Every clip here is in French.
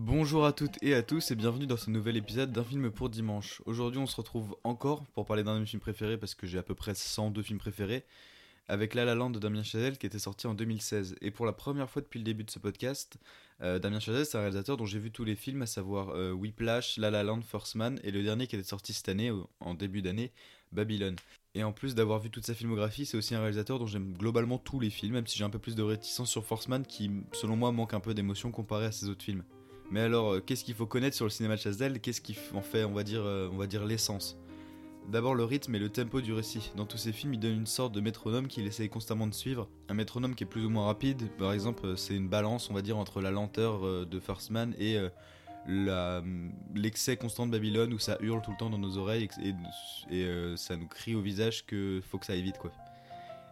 Bonjour à toutes et à tous et bienvenue dans ce nouvel épisode d'un film pour dimanche. Aujourd'hui on se retrouve encore pour parler d'un de mes films préférés parce que j'ai à peu près 102 films préférés avec La La Land de Damien Chazelle qui était sorti en 2016. Et pour la première fois depuis le début de ce podcast, euh, Damien Chazelle c'est un réalisateur dont j'ai vu tous les films, à savoir euh, Whiplash, La La Land, First Man et le dernier qui était sorti cette année, en début d'année, Babylone. Et en plus d'avoir vu toute sa filmographie, c'est aussi un réalisateur dont j'aime globalement tous les films, même si j'ai un peu plus de réticence sur First Man qui, selon moi, manque un peu d'émotion comparé à ses autres films. Mais alors, euh, qu'est-ce qu'il faut connaître sur le cinéma de Chazelle? Qu'est-ce qui en fait, on va dire, on va dire l'essence? D'abord le rythme et le tempo du récit. Dans tous ces films, il donne une sorte de métronome qu'il essaye constamment de suivre. Un métronome qui est plus ou moins rapide. Par exemple, c'est une balance, on va dire, entre la lenteur euh, de First Man et euh, l'excès constant de Babylone où ça hurle tout le temps dans nos oreilles et, euh, ça nous crie au visage que faut que ça aille vite, quoi.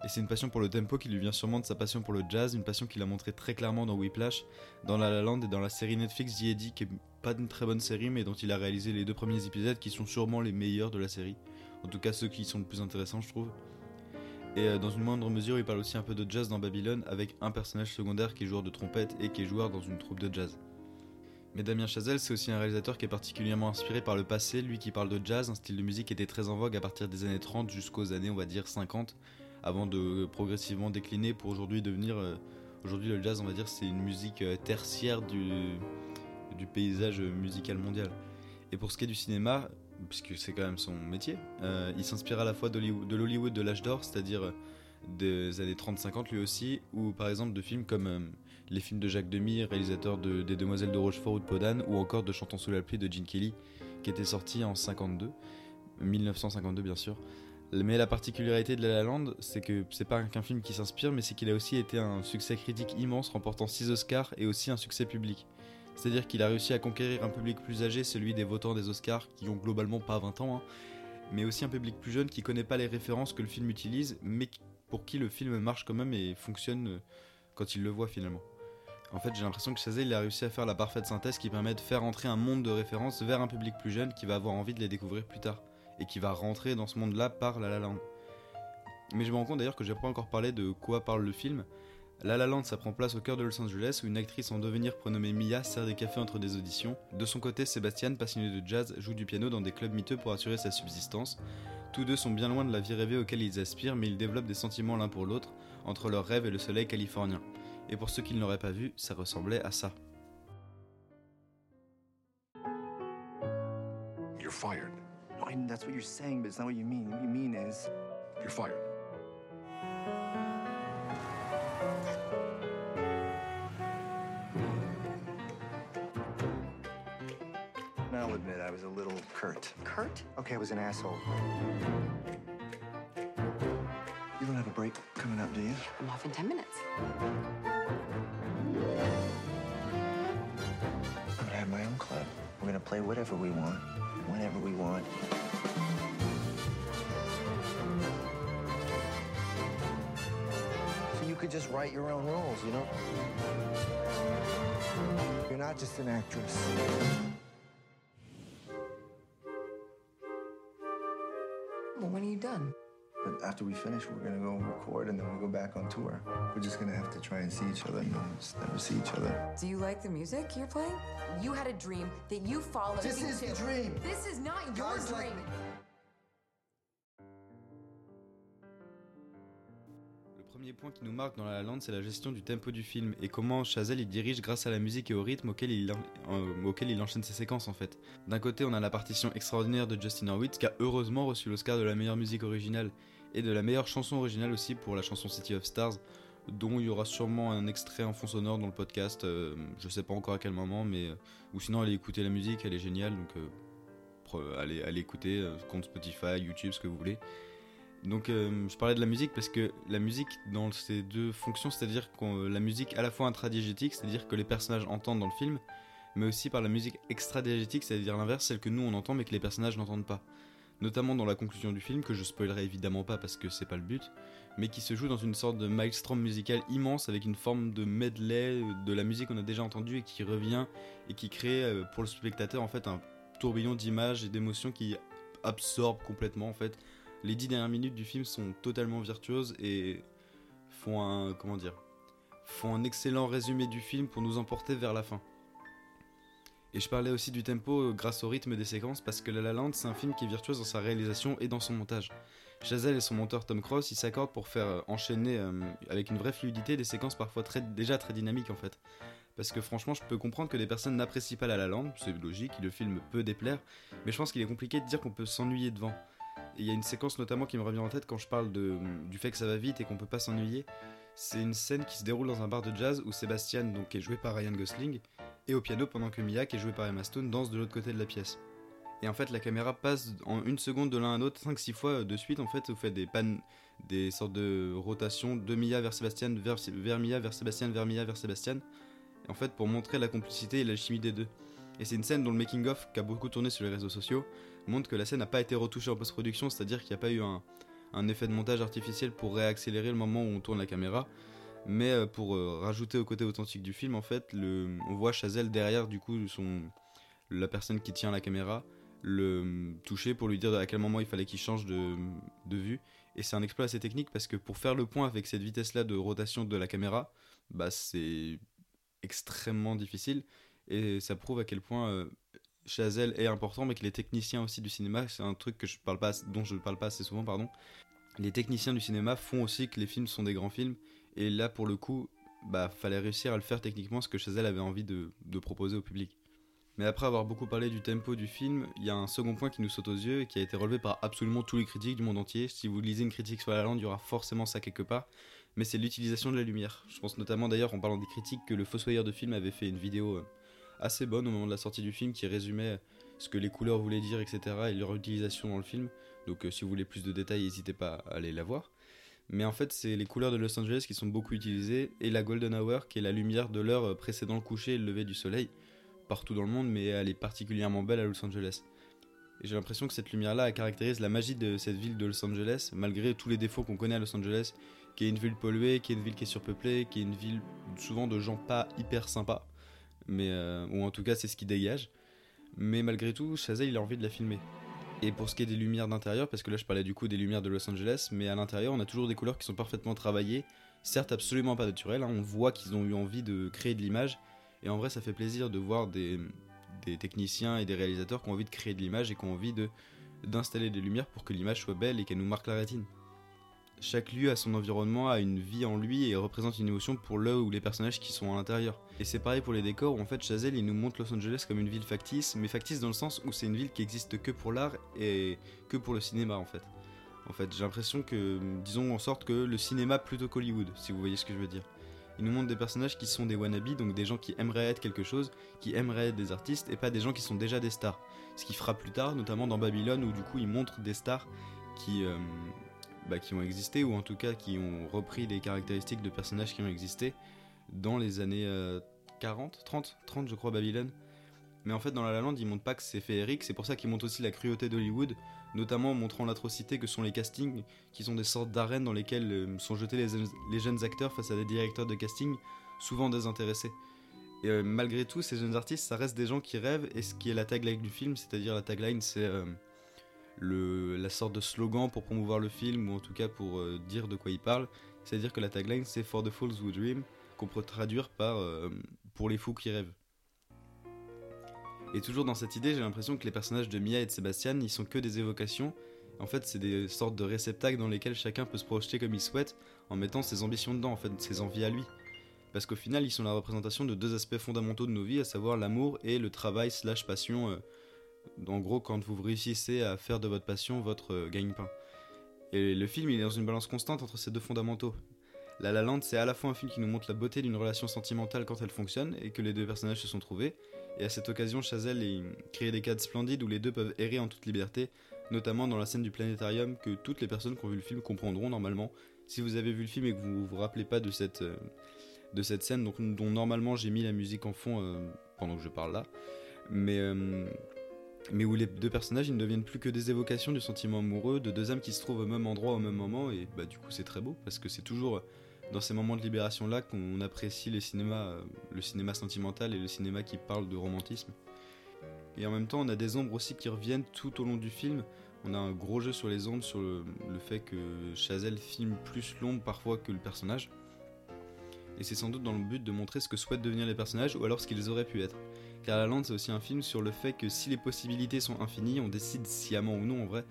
Et c'est une passion pour le tempo qui lui vient sûrement de sa passion pour le jazz, une passion qu'il a montré très clairement dans Whiplash, dans La La Land et dans la série Netflix The qui est pas une très bonne série, mais dont il a réalisé les deux premiers épisodes qui sont sûrement les meilleurs de la série. En tout cas, ceux qui sont le plus intéressants, je trouve. Et euh, dans une moindre mesure, il parle aussi un peu de jazz dans Babylone avec un personnage secondaire qui est joueur de trompette et qui est joueur dans une troupe de jazz. Mais Damien Chazelle, c'est aussi un réalisateur qui est particulièrement inspiré par le passé, lui qui parle de jazz, un style de musique qui était très en vogue à partir des années 30 jusqu'aux années, on va dire, 50, avant de progressivement décliner pour aujourd'hui devenir. Euh, aujourd'hui, le jazz, on va dire, c'est une musique euh, tertiaire du, du paysage musical mondial. Et pour ce qui est du cinéma, puisque c'est quand même son métier, euh, il s'inspire à la fois de l'Hollywood de l'âge d'or, c'est-à-dire des années 30-50 lui aussi, ou par exemple de films comme les films de Jacques Demy, réalisateur de, des Demoiselles de Rochefort ou de Podane, ou encore de Chantons sous la pluie de Gene Kelly, qui était sorti en 52, 1952 bien sûr. Mais la particularité de La La Land, c'est que c'est pas qu'un film qui s'inspire, mais c'est qu'il a aussi été un succès critique immense, remportant 6 Oscars et aussi un succès public. C'est-à-dire qu'il a réussi à conquérir un public plus âgé, celui des votants des Oscars, qui ont globalement pas 20 ans, hein, mais aussi un public plus jeune qui connaît pas les références que le film utilise, mais pour qui le film marche quand même et fonctionne euh, quand il le voit finalement. En fait, j'ai l'impression que Chazelle a réussi à faire la parfaite synthèse qui permet de faire entrer un monde de références vers un public plus jeune qui va avoir envie de les découvrir plus tard et qui va rentrer dans ce monde-là par La La Land. Mais je me rends compte d'ailleurs que j'ai pas encore parlé de quoi parle le film, la La Land, ça prend place au cœur de Los Angeles où une actrice en devenir prénommée Mia sert des cafés entre des auditions. De son côté, Sébastien, passionné de jazz, joue du piano dans des clubs miteux pour assurer sa subsistance. Tous deux sont bien loin de la vie rêvée auquel ils aspirent, mais ils développent des sentiments l'un pour l'autre, entre leur rêve et le soleil californien. Et pour ceux qui ne l'auraient pas vu, ça ressemblait à ça. You're fired. That's what you're saying, but it's not what you mean. What you mean is. You're fired. I'll admit I was a little curt. Curt? Okay, I was an asshole. You don't have a break coming up, do you? I'm off in 10 minutes. I'm gonna have my own club. We're gonna play whatever we want, whenever we want. So you could just write your own rules, you know? You're not just an actress. Well, when are you done? But after we finish, we're gonna go record and then we'll go back on tour. We're just gonna have to try and see each other and then just never see each other. Do you like the music you're playing? You had a dream that you followed. This is the dream. This is not your Guys dream. Le premier point qui nous marque dans La La Land, c'est la gestion du tempo du film et comment Chazelle il dirige grâce à la musique et au rythme auquel il, en- euh, auquel il enchaîne ses séquences en fait. D'un côté, on a la partition extraordinaire de Justin Hurwitz qui a heureusement reçu l'Oscar de la meilleure musique originale et de la meilleure chanson originale aussi pour la chanson City of Stars, dont il y aura sûrement un extrait en fond sonore dans le podcast. euh, je sais pas encore à quel moment, mais euh, ou sinon allez écouter la musique, elle est géniale donc euh, allez, écouter euh, compte Spotify, YouTube, ce que vous voulez. Donc euh, je parlais de la musique parce que la musique dans ces deux fonctions, c'est-à-dire la musique à la fois intradiégétique, c'est-à-dire que les personnages entendent dans le film, mais aussi par la musique extradiégétique, c'est-à-dire l'inverse, celle que nous on entend mais que les personnages n'entendent pas. Notamment dans la conclusion du film, que je spoilerai évidemment pas parce que c'est pas le but, mais qui se joue dans une sorte de maelstrom musical immense avec une forme de medley de la musique qu'on a déjà entendue et qui revient et qui crée euh, pour le spectateur en fait un tourbillon d'images et d'émotions qui absorbe complètement en fait. Les dix dernières minutes du film sont totalement virtuoses et font un comment dire font un excellent résumé du film pour nous emporter vers la fin. Et je parlais aussi du tempo grâce au rythme des séquences parce que La La Land c'est un film qui est virtuose dans sa réalisation et dans son montage. Chazelle et son monteur Tom Cross ils s'accordent pour faire enchaîner euh, avec une vraie fluidité des séquences parfois déjà très dynamiques en fait. Parce que franchement, je peux comprendre que des personnes n'apprécient pas La La Land, c'est logique, le film peut déplaire, mais je pense qu'il est compliqué de dire qu'on peut s'ennuyer devant. Il y a une séquence notamment qui me revient en tête quand je parle du fait que ça va vite et qu'on peut pas s'ennuyer. C'est une scène qui se déroule dans un bar de jazz où Sébastien, donc, qui est joué par Ryan Gosling, est au piano pendant que Mia, qui est jouée par Emma Stone, danse de l'autre côté de la pièce. Et en fait, la caméra passe en une seconde de l'un à l'autre, 5-6 fois de suite. En fait, vous faites des pannes, des sortes de rotations de Mia vers Sébastien, vers, vers Mia, vers Sébastien, vers Mia, vers Sébastien en fait pour montrer la complicité et l'alchimie des deux. Et c'est une scène dont le making-of, qui a beaucoup tourné sur les réseaux sociaux, montre que la scène n'a pas été retouchée en post-production, c'est-à-dire qu'il n'y a pas eu un, effet de montage artificiel pour réaccélérer le moment où on tourne la caméra, mais euh, pour euh, rajouter au côté authentique du film, en fait, le, on voit Chazelle derrière, du coup, son, la personne qui tient la caméra, le toucher pour lui dire à quel moment il fallait qu'il change de, de vue. Et c'est un exploit assez technique parce que pour faire le point avec cette vitesse-là de rotation de la caméra, bah c'est extrêmement difficile et ça prouve à quel point euh, Chazelle est important mais qu'il est technicien aussi du cinéma c'est un truc que je parle pas dont je ne parle pas assez souvent pardon les techniciens du cinéma font aussi que les films sont des grands films et là pour le coup bah fallait réussir à le faire techniquement ce que Chazelle avait envie de, de proposer au public mais après avoir beaucoup parlé du tempo du film, il y a un second point qui nous saute aux yeux et qui a été relevé par absolument tous les critiques du monde entier. Si vous lisez une critique sur la lande, il y aura forcément ça quelque part mais c'est l'utilisation de la lumière. Je pense notamment d'ailleurs en parlant des critiques que le Fossoyeur de film avait fait une vidéo euh, assez bonne au moment de la sortie du film qui résumait ce que les couleurs voulaient dire, etc. et leur utilisation dans le film. Donc euh, si vous voulez plus de détails, n'hésitez pas à aller la voir. Mais en fait, c'est les couleurs de Los Angeles qui sont beaucoup utilisées et la Golden Hour qui est la lumière de l'heure euh, précédant le coucher et le lever du soleil partout dans le monde, mais elle est particulièrement belle à Los Angeles. Et j'ai l'impression que cette lumière-là caractérise la magie de cette ville de Los Angeles, malgré tous les défauts qu'on connaît à Los Angeles, qui est une ville polluée, qui est une ville qui est surpeuplée, qui est une ville souvent de gens pas hyper sympas, mais euh, ou en tout cas c'est ce qui dégage. Mais malgré tout, Chazelle il a envie de la filmer. Et pour ce qui est des lumières d'intérieur, parce que là je parlais du coup des lumières de Los Angeles, mais à l'intérieur on a toujours des couleurs qui sont parfaitement travaillées, certes absolument pas naturelles, hein. on voit qu'ils ont eu envie de créer de l'image, et en vrai ça fait plaisir de voir des, des techniciens et des réalisateurs qui ont envie de créer de l'image et qui ont envie de d'installer des lumières pour que l'image soit belle et qu'elle nous marque la rétine. Chaque lieu a son environnement, a une vie en lui et représente une émotion pour le ou les personnages qui sont à l'intérieur. Et c'est pareil pour les décors où en fait Chazelle il nous montre Los Angeles comme une ville factice, mais factice dans le sens où c'est une ville qui existe que pour l'art et que pour le cinéma en fait. En fait, j'ai l'impression que, disons en sorte que le cinéma plutôt qu'Hollywood, si vous voyez ce que je veux dire. Il nous montre des personnages qui sont des wannabes, donc des gens qui aimeraient être quelque chose, qui aimeraient être des artistes, et pas des gens qui sont déjà des stars. Ce qui fera plus tard, notamment dans Babylone, où du coup il montre des stars qui, euh, bah, qui ont existé, ou en tout cas qui ont repris des caractéristiques de personnages qui ont existé dans les années 40, 30, 30 je crois, Babylone. Mais en fait, dans La La Land, il montre pas que c'est féerique, c'est pour ça qu'il montre aussi la cruauté d'Hollywood, notamment en montrant l'atrocité que sont les castings, qui sont des sortes d'arènes dans lesquelles euh, sont jetés les, les, jeunes acteurs face à des directeurs de casting, souvent désintéressés. Et euh, malgré tout, ces jeunes artistes, ça reste des gens qui rêvent, et ce qui est la tagline du film, c'est-à-dire la tagline, c'est euh, la sorte de slogan pour promouvoir le film, ou en tout cas pour euh, dire de quoi il parle. C'est-à-dire que la tagline c'est For the Fools Who Dream, qu'on peut traduire par euh, Pour les fous qui rêvent. Et toujours dans cette idée, j'ai l'impression que les personnages de Mia et de Sébastien, ils sont que des évocations. En fait, c'est des sortes de réceptacles dans lesquels chacun peut se projeter comme il souhaite en mettant ses ambitions dedans, en fait, ses envies à lui. Parce qu'au final, ils sont la représentation de deux aspects fondamentaux de nos vies, à savoir l'amour et le travail slash passion euh, en gros, quand vous réussissez à faire de votre passion votre euh, gagne-pain. Et le film, il est dans une balance constante entre ces deux fondamentaux. La La Land, c'est à la fois un film qui nous montre la beauté d'une relation sentimentale quand elle fonctionne et que les deux personnages se sont trouvés. Et à cette occasion, Chazelle crée des cadres splendides où les deux peuvent errer en toute liberté, notamment dans la scène du planétarium que toutes les personnes qui ont vu le film comprendront normalement. Si vous avez vu le film et que vous vous rappelez pas de cette, euh, de cette scène donc, dont normalement j'ai mis la musique en fond euh, pendant que je parle là, mais, mais où les deux personnages ne deviennent plus que des évocations du sentiment amoureux de deux âmes qui se trouvent au même endroit au même moment et bah du coup c'est très beau parce que c'est toujours dans ces moments de libération là qu'on apprécie le cinéma, le cinéma sentimental et le cinéma qui parle de romantisme. Et en même temps, on a des ombres aussi qui reviennent tout au long du film. On a un gros jeu sur les ombres, sur le, le fait que Chazelle filme plus l'ombre parfois que le personnage. Et c'est sans doute dans le but de montrer ce que souhaitent devenir les personnages ou alors ce qu'ils auraient pu être. Car La Lande, c'est aussi un film sur le fait que si les possibilités sont infinies, on décide sciemment ou non en vrai,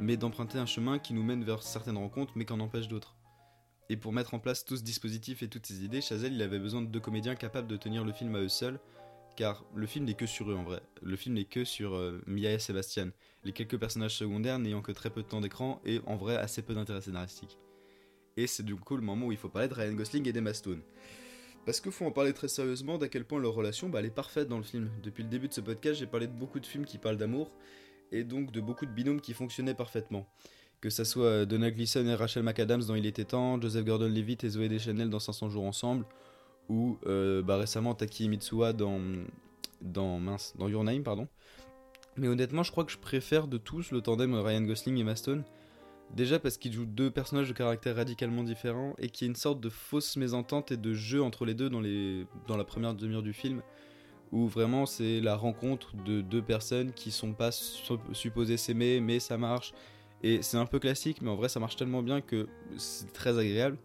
mais d'emprunter un chemin qui nous mène vers certaines rencontres mais qu'en empêche d'autres. Et pour mettre en place tout ce dispositif et toutes ces idées, Chazelle il avait besoin de deux comédiens capables de tenir le film à eux seuls, car le film n'est que sur eux en vrai. Le film n'est que sur euh, Mia et Sébastien, les quelques personnages secondaires n'ayant que très peu de temps d'écran et en vrai assez peu d'intérêt scénaristique. Et c'est du coup le moment où il faut parler de Ryan Gosling et d'Emma Stone. Parce qu'il faut en parler très sérieusement d'à quel point leur relation bah, elle est parfaite dans le film. Depuis le début de ce podcast, j'ai parlé de beaucoup de films qui parlent d'amour, et donc de beaucoup de binômes qui fonctionnaient parfaitement. Que ça soit euh, Donna Gleason et Rachel McAdams dans Il était temps, Joseph Gordon-Levitt et Zoé Deschanel dans 500 jours ensemble, ou euh, bah, récemment Taki Mitsuha dans, dans, mince, dans Your Name. Pardon. Mais honnêtement, je crois que je préfère de tous le tandem Ryan Gosling et Maston. Déjà parce qu'ils jouent deux personnages de caractère radicalement différents et qu'il y a une sorte de fausse mésentente et de jeu entre les deux dans, la première demi-heure du film, où vraiment c'est la rencontre de deux personnes qui sont pas supposées s'aimer, mais ça marche. Et c'est un peu classique, mais en vrai ça marche tellement bien que c'est très agréable.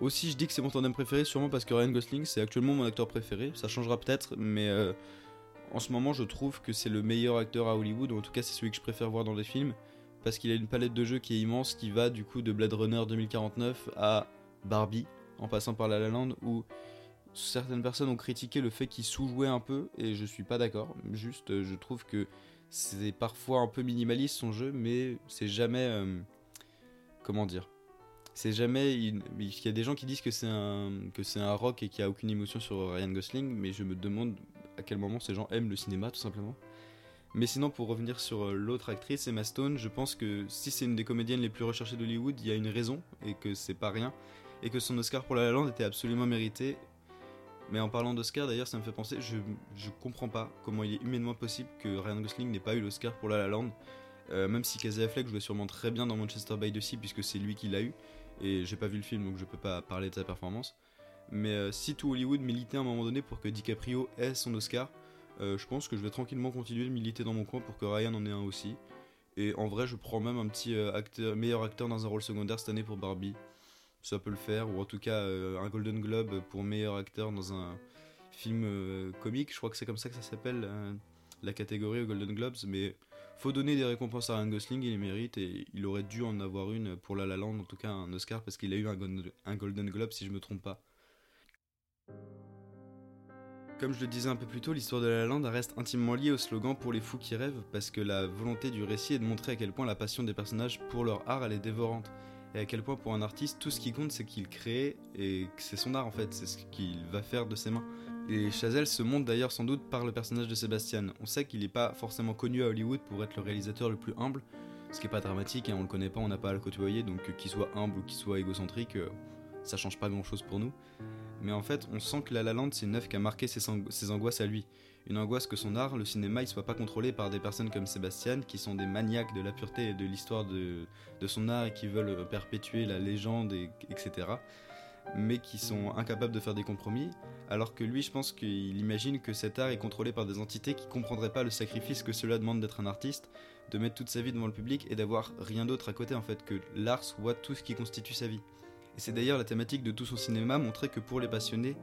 Aussi, je dis que c'est mon tandem préféré, sûrement parce que Ryan Gosling, c'est actuellement mon acteur préféré. Ça changera peut-être, mais euh, en ce moment, je trouve que c'est le meilleur acteur à Hollywood, en tout cas, c'est celui que je préfère voir dans les films, parce qu'il a une palette de jeux qui est immense, qui va du coup de Blade Runner 2049 à Barbie, en passant par La La Land, où certaines personnes ont critiqué le fait qu'il sous-jouait un peu, et je suis pas d'accord. Juste, je trouve que c'est parfois un peu minimaliste son jeu, mais c'est jamais. Euh, comment dire c'est jamais. Il... y a des gens qui disent que c'est un que c'est un rock et qu'il n'y a aucune émotion sur Ryan Gosling, mais je me demande à quel moment ces gens aiment le cinéma, tout simplement. Mais sinon, pour revenir sur euh, l'autre actrice, Emma Stone, je pense que si c'est une des comédiennes les plus recherchées d'Hollywood, il y a une raison et que c'est pas rien et que son Oscar pour La La Land était absolument mérité. Mais en parlant d'Oscar, d'ailleurs, ça me fait penser, je, je comprends pas comment il est humainement possible que Ryan Gosling n'ait pas eu l'Oscar pour La La Land. Euh, même si Casey Affleck jouait sûrement très bien dans Manchester by the Sea puisque c'est lui qui l'a eu et j'ai pas vu le film donc je peux pas parler de sa performance. Mais euh, si tout Hollywood militait à un moment donné pour que DiCaprio ait son Oscar, euh, je pense que je vais tranquillement continuer de militer dans mon coin pour que Ryan en ait un aussi. Et en vrai, je prends même un petit euh, acteur, meilleur acteur dans un rôle secondaire cette année pour Barbie. Ça peut le faire, ou en tout cas un Golden Globe pour meilleur acteur dans un film comique. Je crois que c'est comme ça que ça s'appelle la catégorie aux Golden Globes. Mais faut donner des récompenses à Ryan Gosling, il les mérite et il aurait dû en avoir une pour La La Land, en tout cas un Oscar parce qu'il a eu un, Golden Globe si je me trompe pas. Comme je le disais un peu plus tôt, l'histoire de La La Land reste intimement liée au slogan pour les fous qui rêvent parce que la volonté du récit est de montrer à quel point la passion des personnages pour leur art est dévorante et à quel point pour un artiste tout ce qui compte c'est qu'il crée et que c'est son art en fait, c'est ce qu'il va faire de ses mains. Et Chazelle se montre d'ailleurs sans doute par le personnage de Sébastien. On sait qu'il n'est pas forcément connu à Hollywood pour être le réalisateur le plus humble, ce qui n'est pas dramatique, hein, on le connaît pas, on n'a pas à le côtoyer, donc euh, qu'il soit humble ou qu'il soit égocentrique, euh, ça change pas grand chose pour nous. Mais en fait, on sent que La La Land, c'est une œuvre qui a marqué ses, ses, angoisses à lui. Une angoisse que son art, le cinéma, il soit pas contrôlé par des personnes comme Sébastien, qui sont des maniaques de la pureté et de l'histoire de, son art et qui veulent perpétuer la légende, et, etc mais qui sont incapables de faire des compromis, alors que lui, je pense qu'il imagine que cet art est contrôlé par des entités qui comprendraient pas le sacrifice que cela demande d'être un artiste, de mettre toute sa vie devant le public et d'avoir rien d'autre à côté en fait, que l'art soit tout ce qui constitue sa vie. Et c'est d'ailleurs la thématique de tout son cinéma, montrer que pour les passionnés,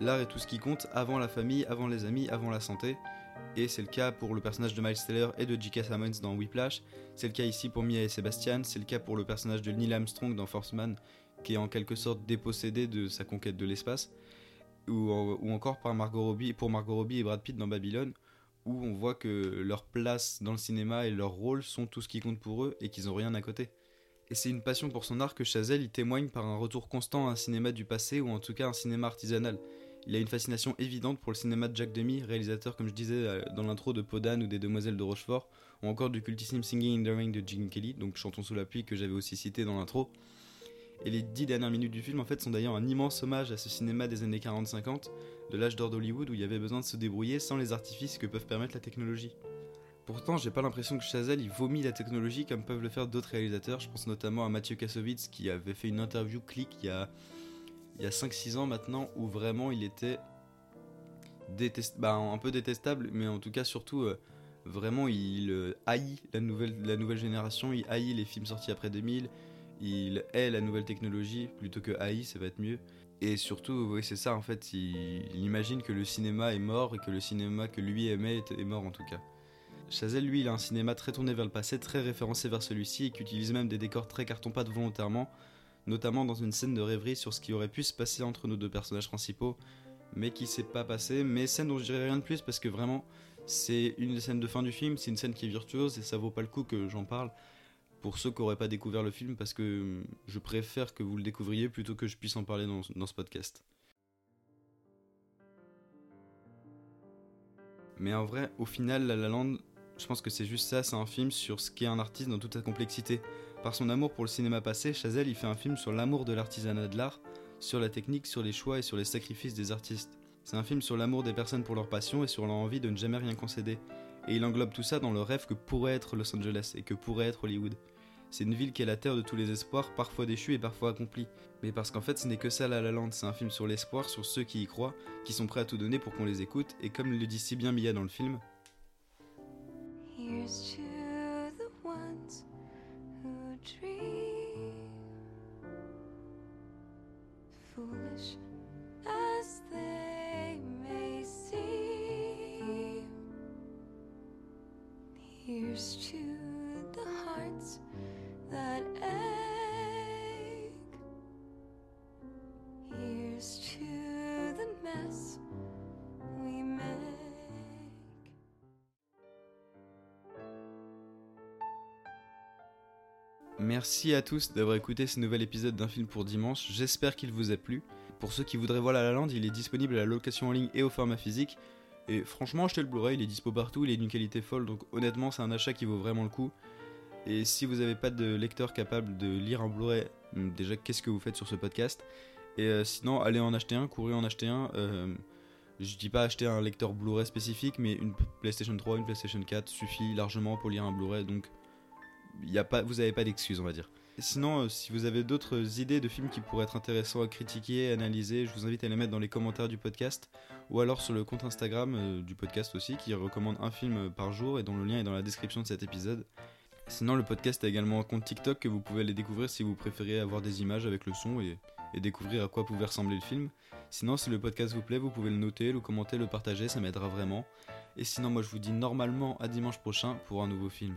l'art est tout ce qui compte avant la famille, avant les amis, avant la santé. Et c'est le cas pour le personnage de Miles Teller et de J.K. Simmons dans Whiplash, c'est le cas ici pour Mia et Sébastien, c'est le cas pour le personnage de Neil Armstrong dans Force Man, qui est en quelque sorte dépossédé de sa conquête de l'espace, ou, encore par Margot Robbie, pour Margot Robbie et Brad Pitt dans Babylone, où on voit que leur place dans le cinéma et leur rôle sont tout ce qui compte pour eux et qu'ils n'ont rien à côté. Et c'est une passion pour son art que Chazelle y témoigne par un retour constant à un cinéma du passé ou en tout cas un cinéma artisanal. Il a une fascination évidente pour le cinéma de Jack Demy, réalisateur, comme je disais euh, dans l'intro, de Podane ou des Demoiselles de Rochefort, ou encore du cultissime Singing in the Rain de Gene Kelly, donc Chantons sous la pluie que j'avais aussi cité dans l'intro. Et les dix dernières minutes du film en fait sont d'ailleurs un immense hommage à ce cinéma des années 40-50, de l'âge d'or d'Hollywood où il y avait besoin de se débrouiller sans les artifices que peuvent permettre la technologie. Pourtant, j'ai pas l'impression que Chazelle il vomit la technologie comme peuvent le faire d'autres réalisateurs. Je pense notamment à Mathieu Kassovitz qui avait fait une interview clic il y a, il y a 5-6 ans maintenant où vraiment il était bah, un peu détestable, mais en tout cas surtout euh, vraiment il euh, haït la nouvelle, génération, il haït les films sortis après 2000, il hait la nouvelle technologie plutôt que haït, ça va être mieux. Et surtout, c'est ça en fait, il, imagine que le cinéma est mort et que le cinéma que lui aimait est mort en tout cas. Chazelle, lui, il a un cinéma très tourné vers le passé, très référencé vers celui-ci et qui utilise même des décors très carton-pâte volontairement, notamment dans une scène de rêverie sur ce qui aurait pu se passer entre nos deux personnages principaux, mais qui s'est pas passé. Mais scène dont je dirais rien de plus parce que vraiment, c'est une des scènes de fin du film, c'est une scène qui est virtuose et ça vaut pas le coup que j'en parle pour ceux qui n'auraient pas découvert le film parce que je préfère que vous le découvriez plutôt que je puisse en parler dans, dans ce podcast. Mais en vrai, au final, La La Land, je pense que c'est juste ça, c'est un film sur ce qu'est un artiste dans toute sa complexité. Par son amour pour le cinéma passé, Chazelle il fait un film sur l'amour de l'artisanat de l'art, sur la technique, sur les choix et sur les sacrifices des artistes. C'est un film sur l'amour des personnes pour leur passion et sur leur envie de ne jamais rien concéder. Et il englobe tout ça dans le rêve que pourrait être Los Angeles et que pourrait être Hollywood. C'est une ville qui est la terre de tous les espoirs, parfois déchus et parfois accomplis. Mais parce qu'en fait, ce n'est que ça La La Land, c'est un film sur l'espoir, sur ceux qui y croient, qui sont prêts à tout donner pour qu'on les écoute, et comme le dit si bien Mia dans le film, Here's to the ones who dream, foolish as they may seem. Here's to Merci à tous d'avoir écouté ce nouvel épisode d'un film pour dimanche, j'espère qu'il vous a plu. Pour ceux qui voudraient voir La La Land, il est disponible à la location en ligne et au format physique. Et franchement, achetez le Blu-ray, il est dispo partout, il est d'une qualité folle, donc honnêtement, c'est un achat qui vaut vraiment le coup. Et si vous n'avez pas de lecteur capable de lire un Blu-ray, hum, déjà, qu'est-ce que vous faites sur ce podcast? Et euh, sinon, allez en acheter un, courez en acheter un. euh, je dis pas acheter un lecteur Blu-ray spécifique, mais une PlayStation 3, une PlayStation 4 suffit largement pour lire un Blu-ray, donc vous n'avez pas d'excuses, on va dire. Sinon, euh, si vous avez d'autres idées de films qui pourraient être intéressants à critiquer, analyser, je vous invite à les mettre dans les commentaires du podcast ou alors sur le compte Instagram euh, du podcast aussi qui recommande un film par jour et dont le lien est dans la description de cet épisode. Sinon, le podcast a également un compte TikTok que vous pouvez aller découvrir si vous préférez avoir des images avec le son et découvrir à quoi pouvait ressembler le film. Sinon, si le podcast vous plaît, vous pouvez le noter, le commenter, le partager, ça m'aidera vraiment. Et sinon, moi je vous dis normalement à dimanche prochain pour un nouveau film.